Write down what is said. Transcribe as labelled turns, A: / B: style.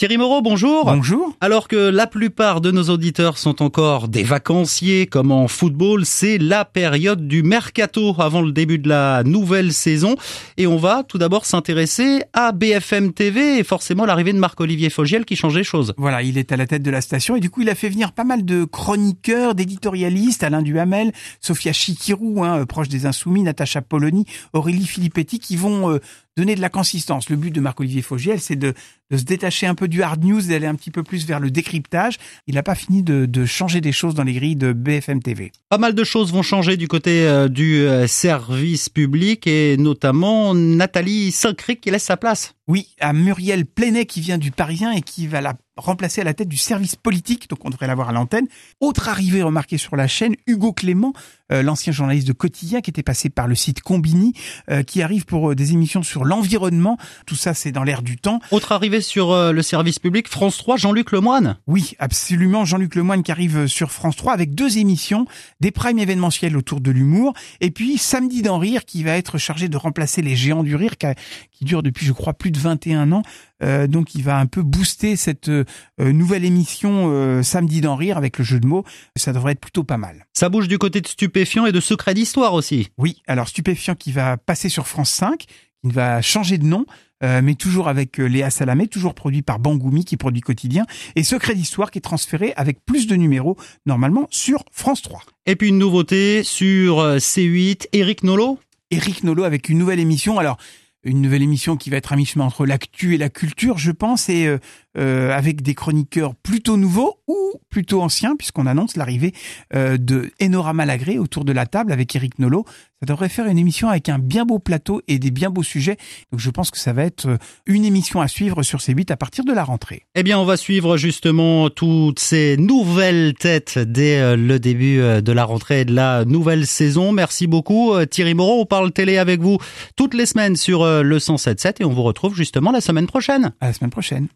A: Thierry Moreau, bonjour.
B: Bonjour.
A: Alors que la plupart de nos auditeurs sont encore des vacanciers comme en football, c'est la période du mercato avant le début de la nouvelle saison. Et on va tout d'abord s'intéresser à BFM TV et forcément l'arrivée de Marc-Olivier Fogiel qui change les choses.
B: Voilà, il est à la tête de la station et du coup il a fait venir pas mal de chroniqueurs, d'éditorialistes, Alain Duhamel, Sophia Chikirou, hein, proche des Insoumis, Natacha Polony, Aurélie Filippetti, qui vont euh, donner de la consistance. Le but de Marc-Olivier Fogiel, c'est de, de, se détacher un peu du hard news, d'aller un petit peu plus vers le décryptage. Il n'a pas fini de, de, changer des choses dans les grilles de BFM TV.
A: Pas mal de choses vont changer du côté euh, du euh, service public et notamment Nathalie Saint-Cric qui laisse sa place.
B: Oui, à Muriel Plenet qui vient du Parisien et qui va la remplacé à la tête du service politique, donc on devrait l'avoir à l'antenne. Autre arrivée remarquée sur la chaîne, Hugo Clément, euh, l'ancien journaliste de Quotidien qui était passé par le site Combini, euh, qui arrive pour euh, des émissions sur l'environnement. Tout ça, c'est dans l'air du temps.
A: Autre arrivée sur le service public, France 3, Jean-Luc Lemoine.
B: Oui, absolument, Jean-Luc Lemoine qui arrive sur France 3 avec deux émissions, des primes événementiels autour de l'humour, et puis Samedi d'en rire qui va être chargé de remplacer les géants du rire qui, qui dure depuis, je crois, plus de 21 ans. Donc il va un peu booster cette euh, nouvelle émission euh, samedi d'en rire avec le jeu de mots. Ça devrait être plutôt pas mal.
A: Ça bouge du côté de Stupéfiant et de Secret d'Histoire aussi.
B: Oui, alors Stupéfiant qui va passer sur France 5, qui va changer de nom. Euh, mais toujours avec Léa Salamé, toujours produit par Bangoumi qui produit quotidien, et Secret d'Histoire qui est transféré avec plus de numéros normalement sur France 3.
A: Et puis une nouveauté sur C8, Eric Nolot
B: Eric Nolot avec une nouvelle émission. Alors une nouvelle émission qui va être à mi-chemin entre l'actu et la culture, je pense, et euh, euh, avec des chroniqueurs plutôt nouveaux ou plutôt anciens, puisqu'on annonce l'arrivée euh, de Enora Malagré autour de la table avec Eric Nolot. Ça devrait faire une émission avec un bien beau plateau et des bien beaux sujets. Donc je pense que ça va être une émission à suivre sur ces 8 à partir de la rentrée.
A: Eh bien, on va suivre justement toutes ces nouvelles têtes dès le début de la rentrée de la nouvelle saison. Merci beaucoup Thierry Moreau. On parle télé avec vous toutes les semaines sur le 107.7 et on vous retrouve justement la semaine prochaine.
B: À la semaine prochaine.